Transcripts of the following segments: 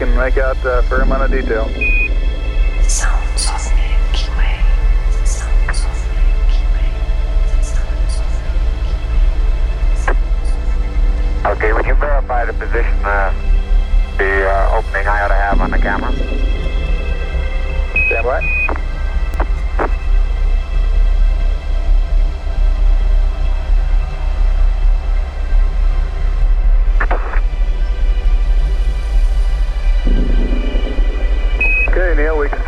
can make out uh, a fair amount of detail.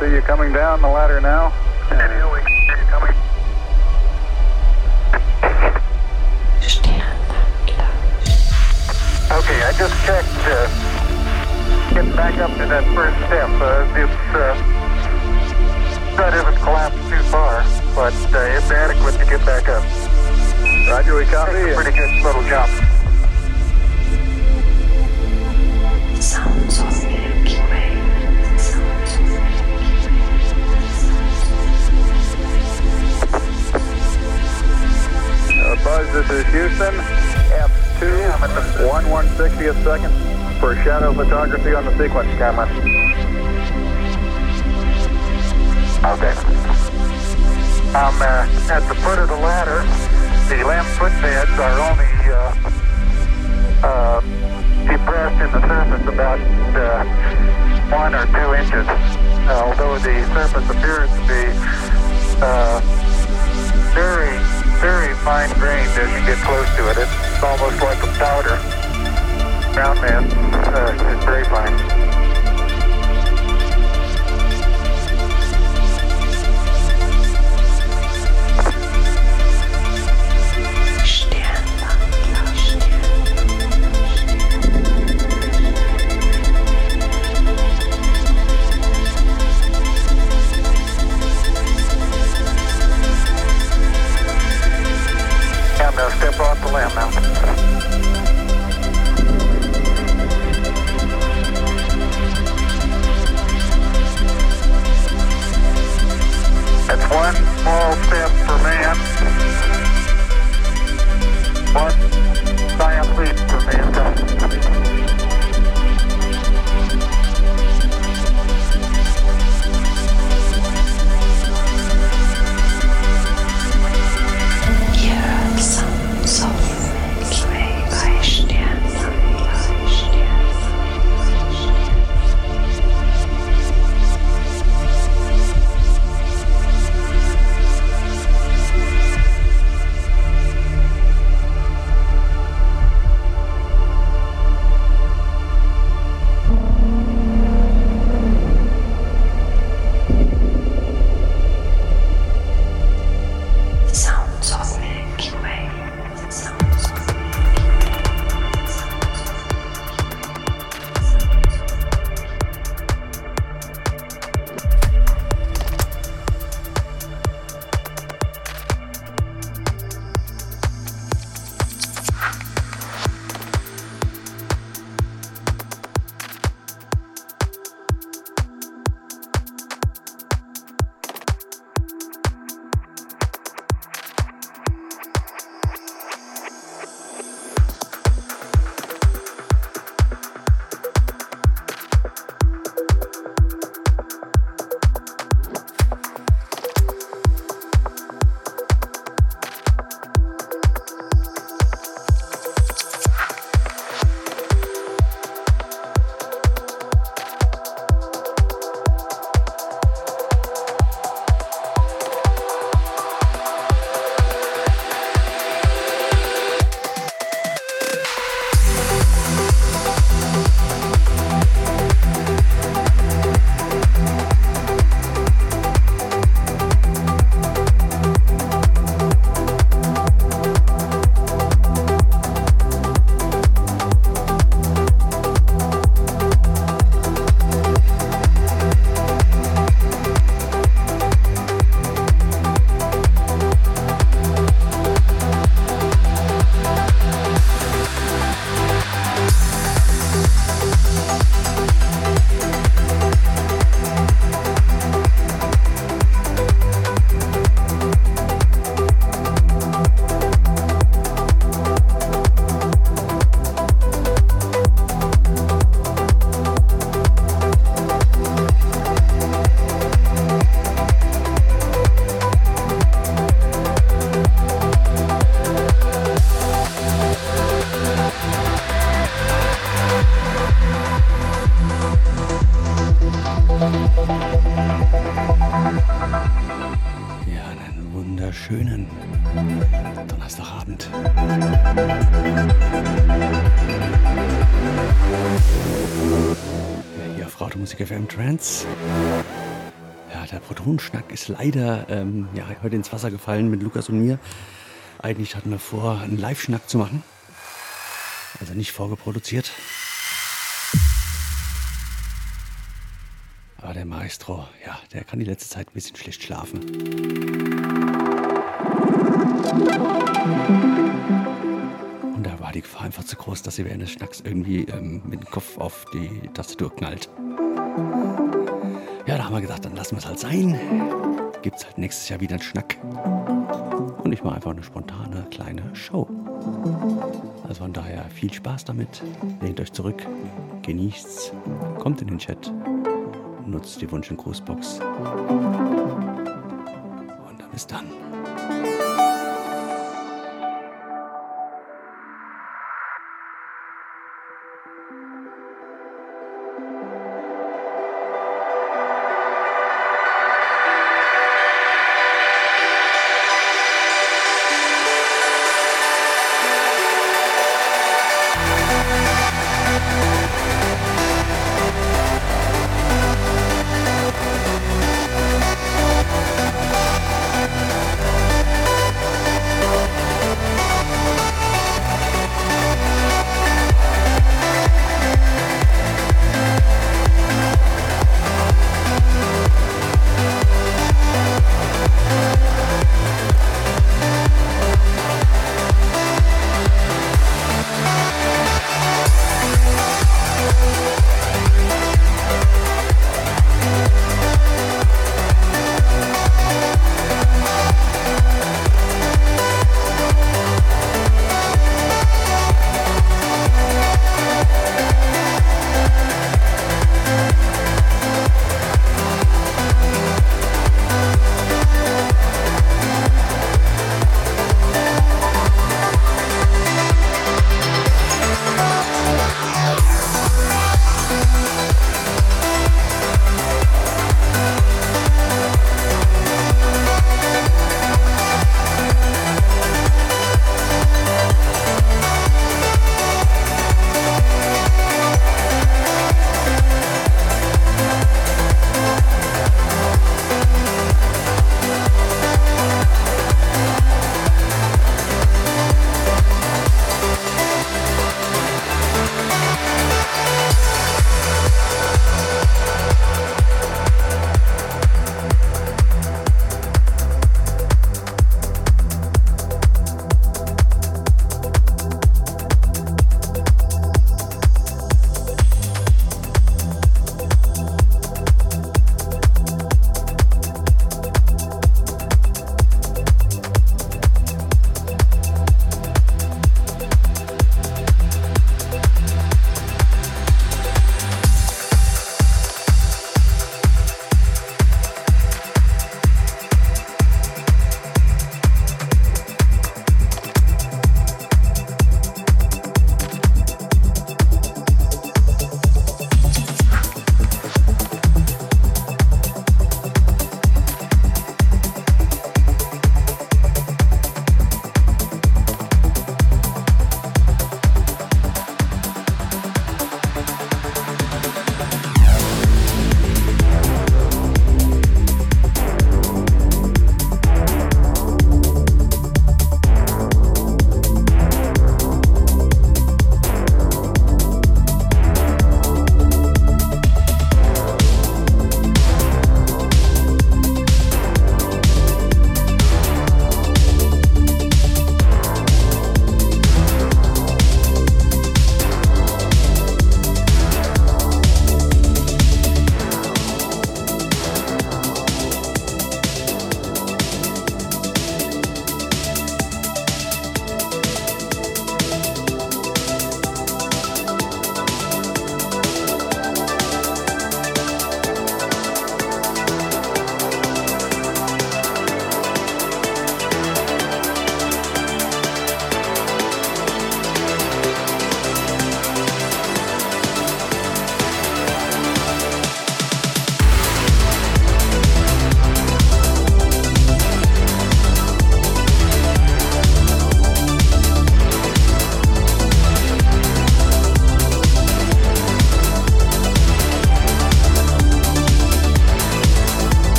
see you coming down the ladder now. Okay, I just checked. Uh, getting back up to that first step. Uh, it's uh, that isn't collapsed too far, but uh, it's adequate to get back up. Roger, we copy. A pretty good little jump. Buzz, this is Houston. F2, I'm at the 1 second for shadow photography on the sequence camera. Okay. I'm uh, at the foot of the ladder. The lamp footbeds are only uh, uh, depressed in the surface about uh, one or two inches, although the surface appears to be uh, very very fine grained as you get close to it. It's almost like a powder. Ground mass uh, very fine. 两百万 Automusik FM Trance. Ja, der Protonschnack ist leider ähm, ja, heute ins Wasser gefallen mit Lukas und mir. Eigentlich hatten wir vor, einen Live-Schnack zu machen. Also nicht vorgeproduziert. Aber der Maestro, ja, der kann die letzte Zeit ein bisschen schlecht schlafen. Und da war die Gefahr einfach zu groß, dass sie während des Schnacks irgendwie ähm, mit dem Kopf auf die Tastatur knallt. Ja, da haben wir gedacht, dann lassen wir es halt sein. Gibt's halt nächstes Jahr wieder einen Schnack. Und ich mache einfach eine spontane kleine Show. Also von daher viel Spaß damit. Lehnt euch zurück, genießt's, kommt in den Chat, nutzt die Wunsch- und Grußbox. Und dann bis dann.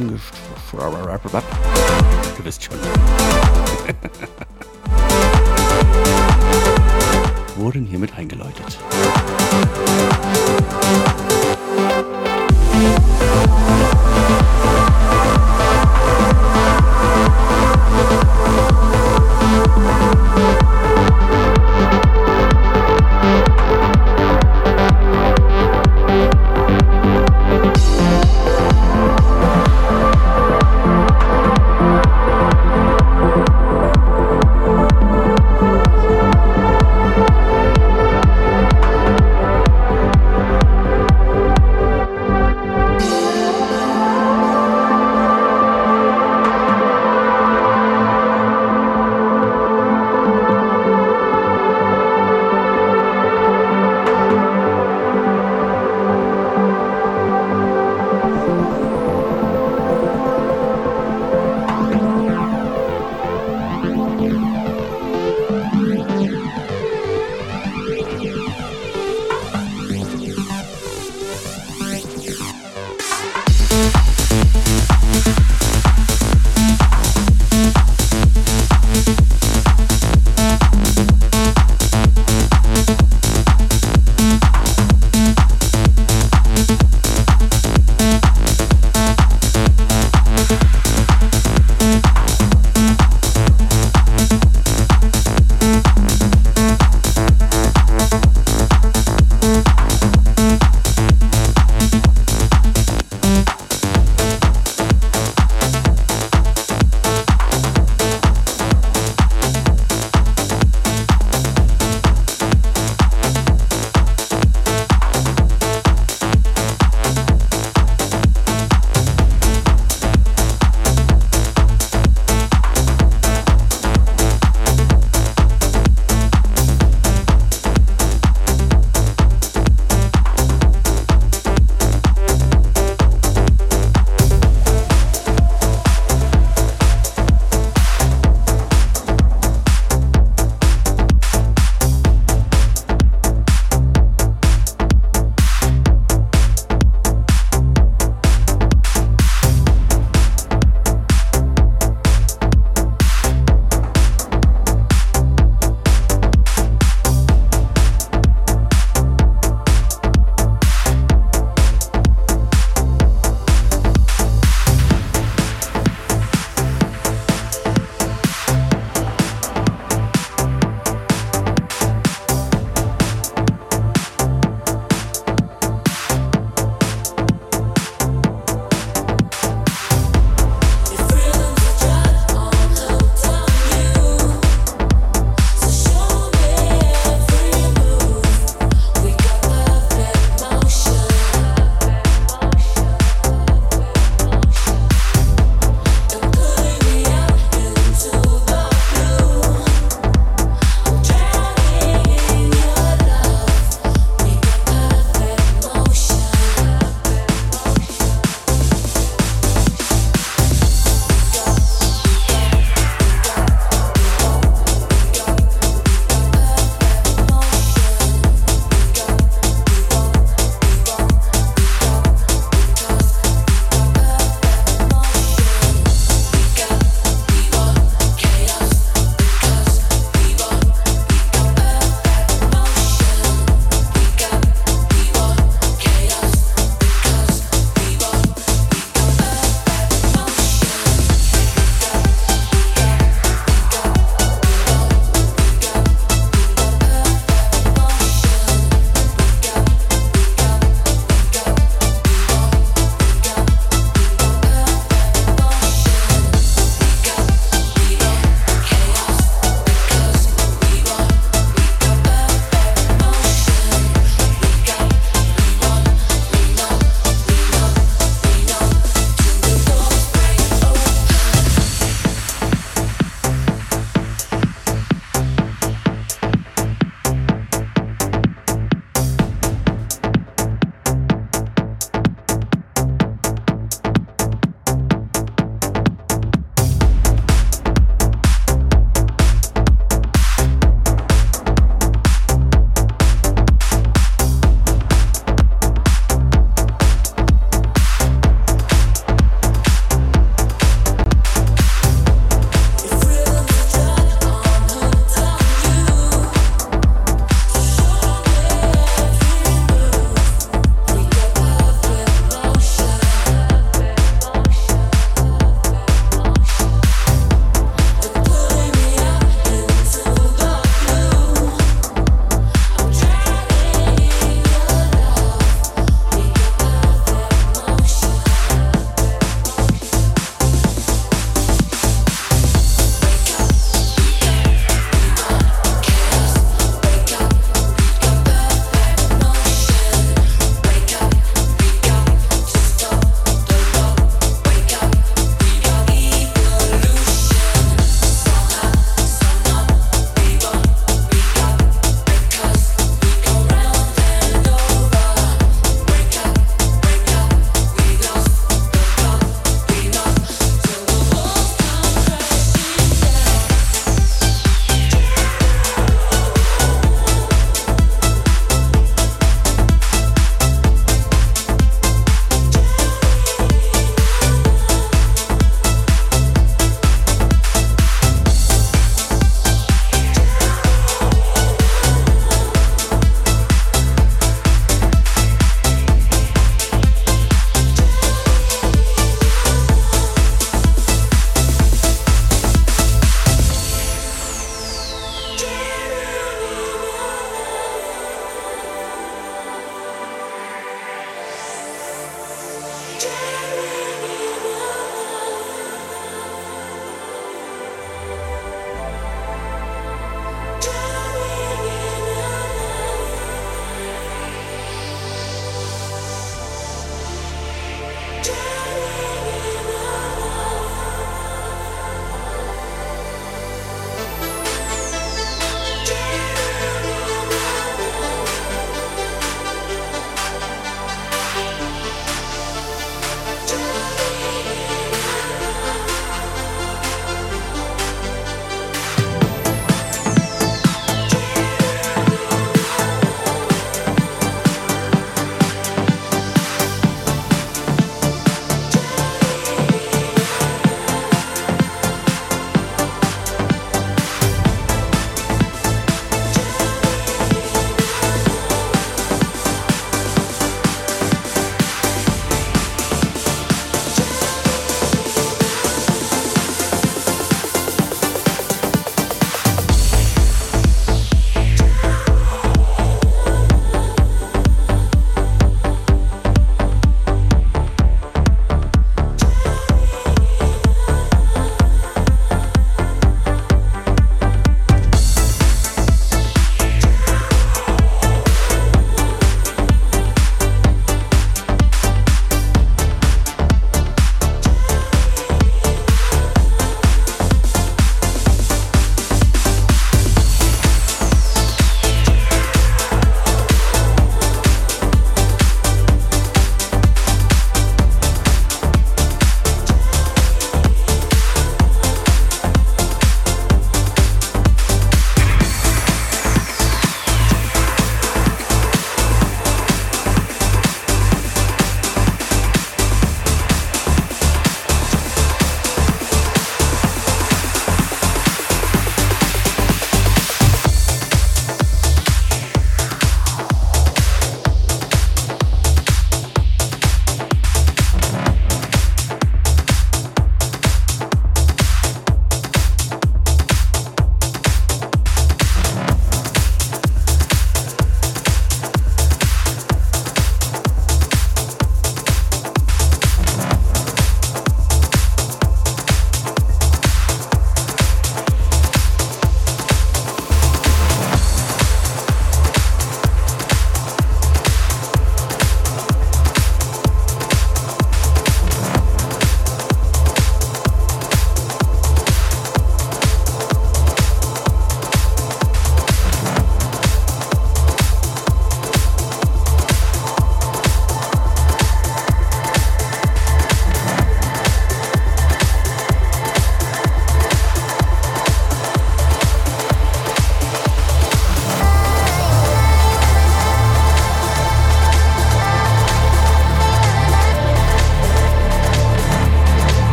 Minuten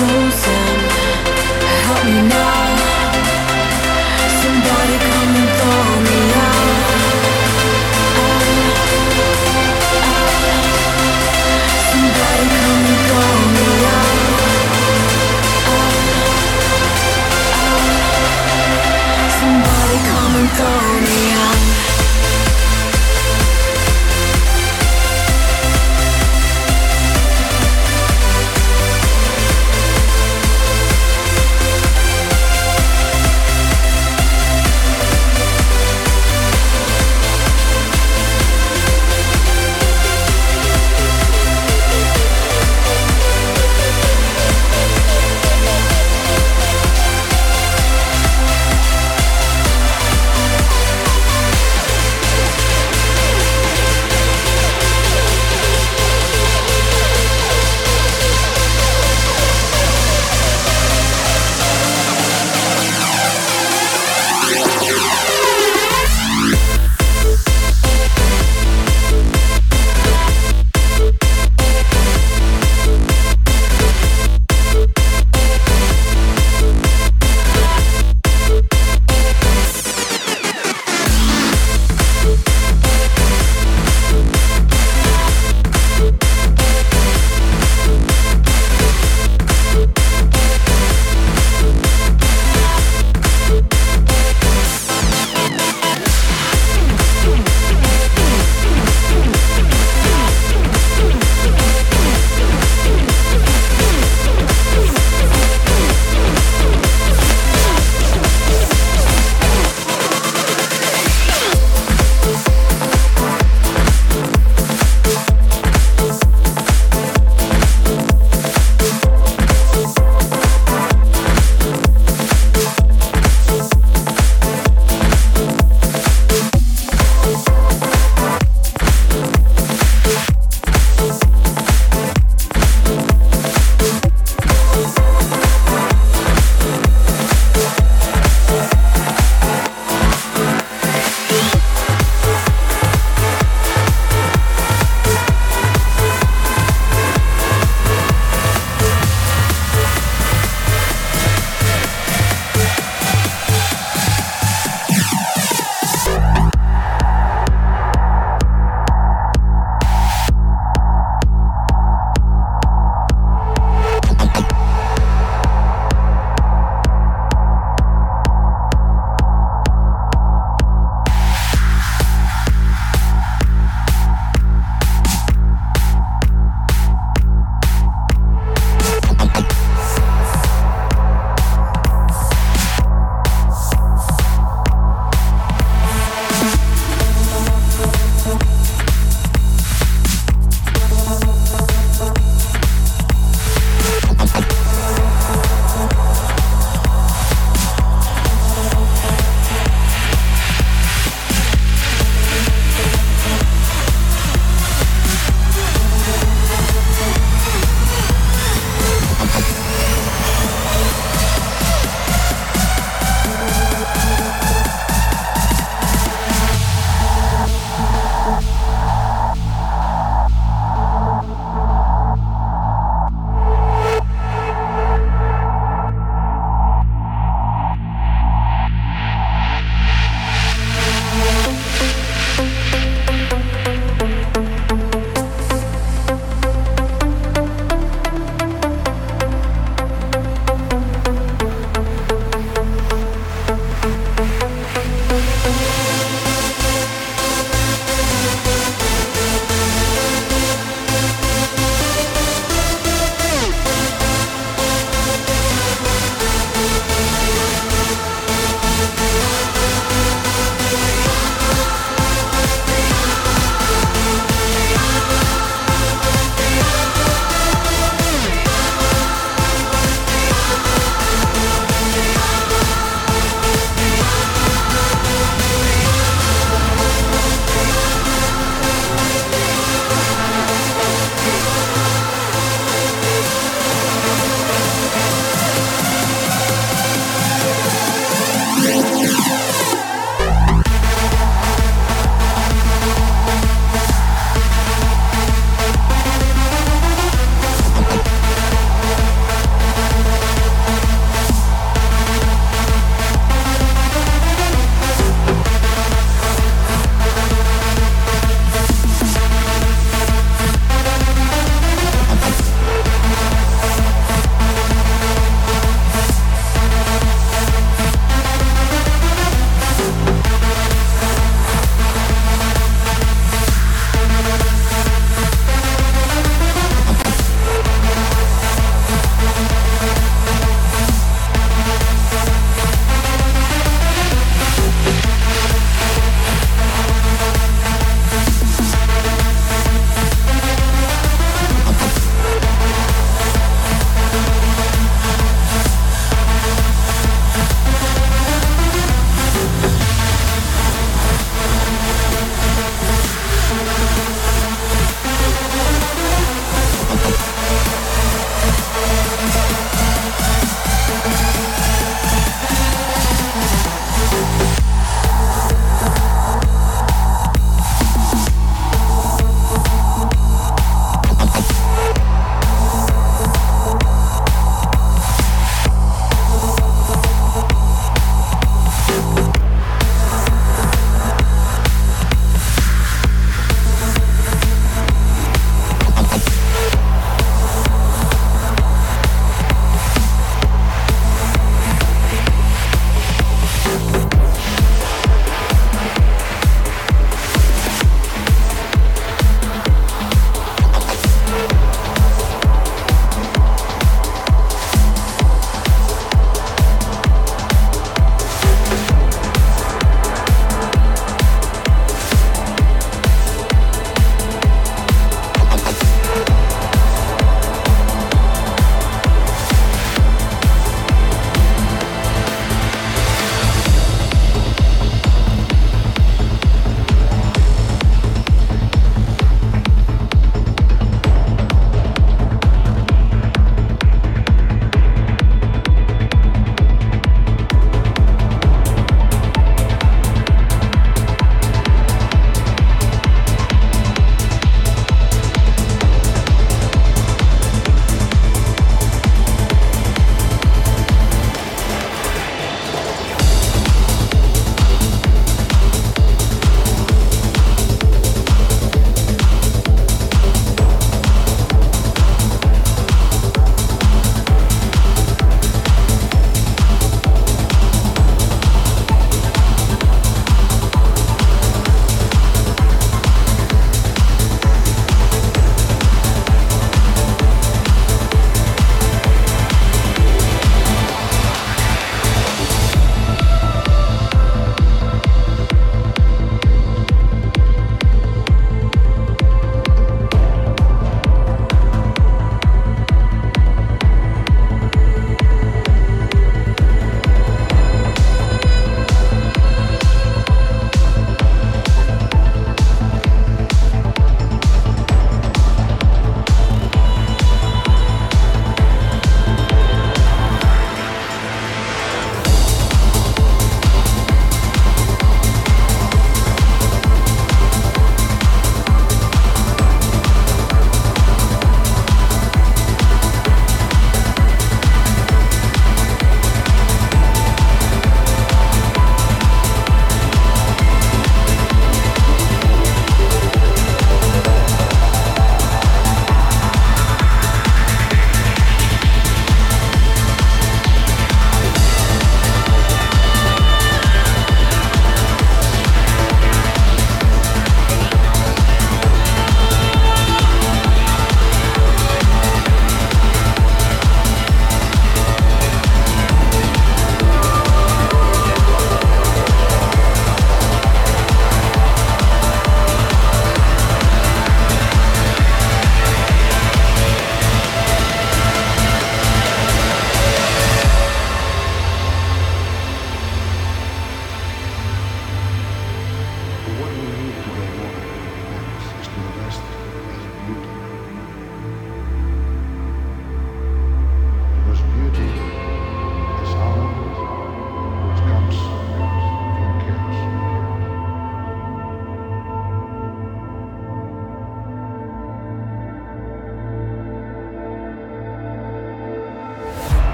closer.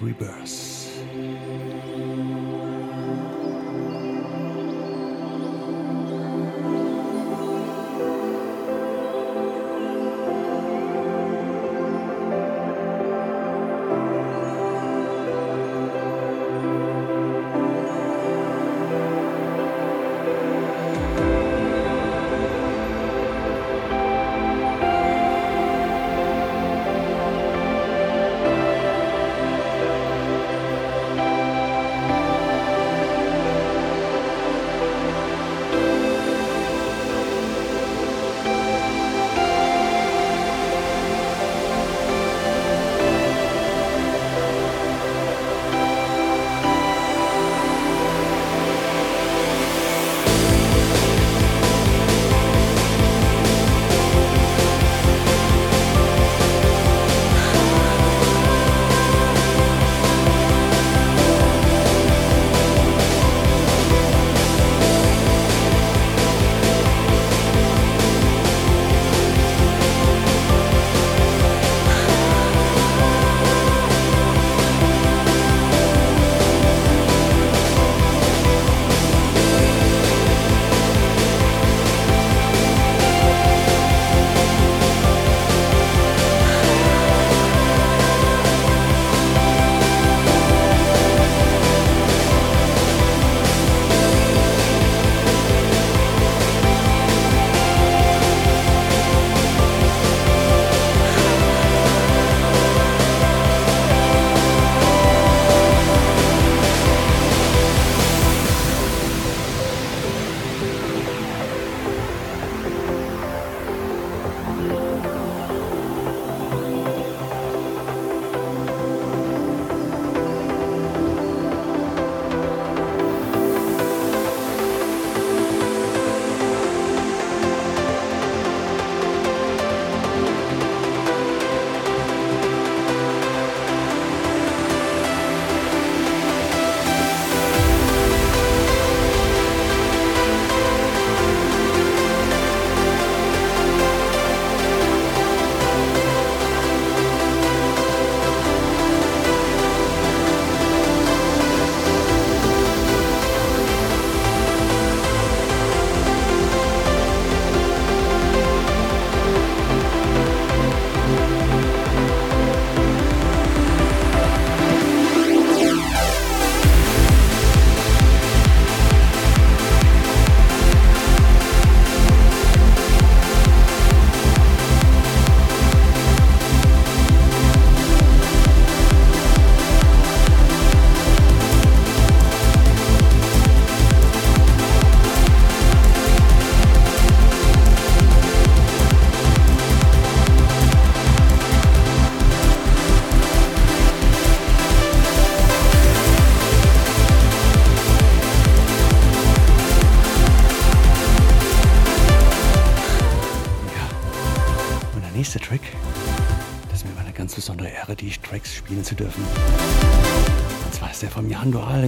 Rebirth.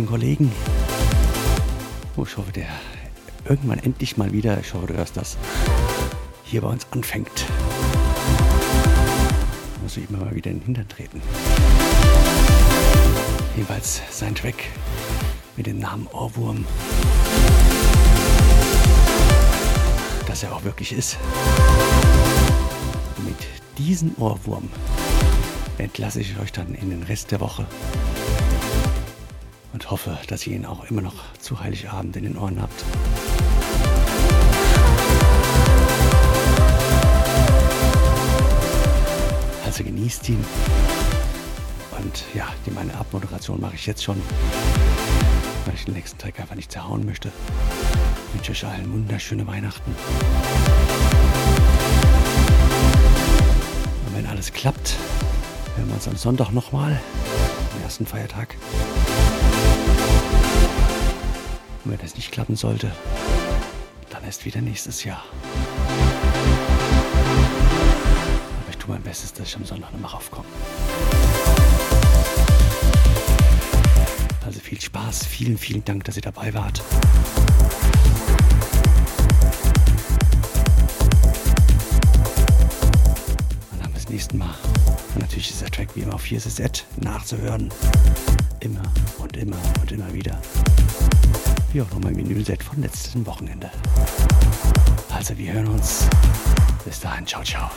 Dem Kollegen. Oh, ich hoffe, der irgendwann endlich mal wieder, ich hoffe, du hörst das, hier bei uns anfängt. Muss ich immer mal wieder in den Hintern treten. Jedenfalls sein Track mit dem Namen Ohrwurm. Dass er auch wirklich ist. Mit diesem Ohrwurm entlasse ich euch dann in den Rest der Woche und hoffe, dass ihr ihn auch immer noch zu Heiligabend in den Ohren habt. Also genießt ihn. Und ja, die meine Abmoderation mache ich jetzt schon, weil ich den nächsten Track einfach nicht zerhauen möchte. Ich wünsche euch allen wunderschöne Weihnachten. Und wenn alles klappt, hören wir uns am Sonntag nochmal, am ersten Feiertag. Und wenn das nicht klappen sollte, dann erst wieder nächstes Jahr. Aber ich tue mein Bestes, dass ich am Sonntag nochmal raufkomme. Also viel Spaß, vielen, vielen Dank, dass ihr dabei wart. Und dann bis nächsten Mal. Und natürlich ist der Track wie immer auf 4SZ nachzuhören. Immer und immer und immer wieder. Wie auch nochmal im Menüset von letzten Wochenende. Also wir hören uns. Bis dahin, ciao, ciao.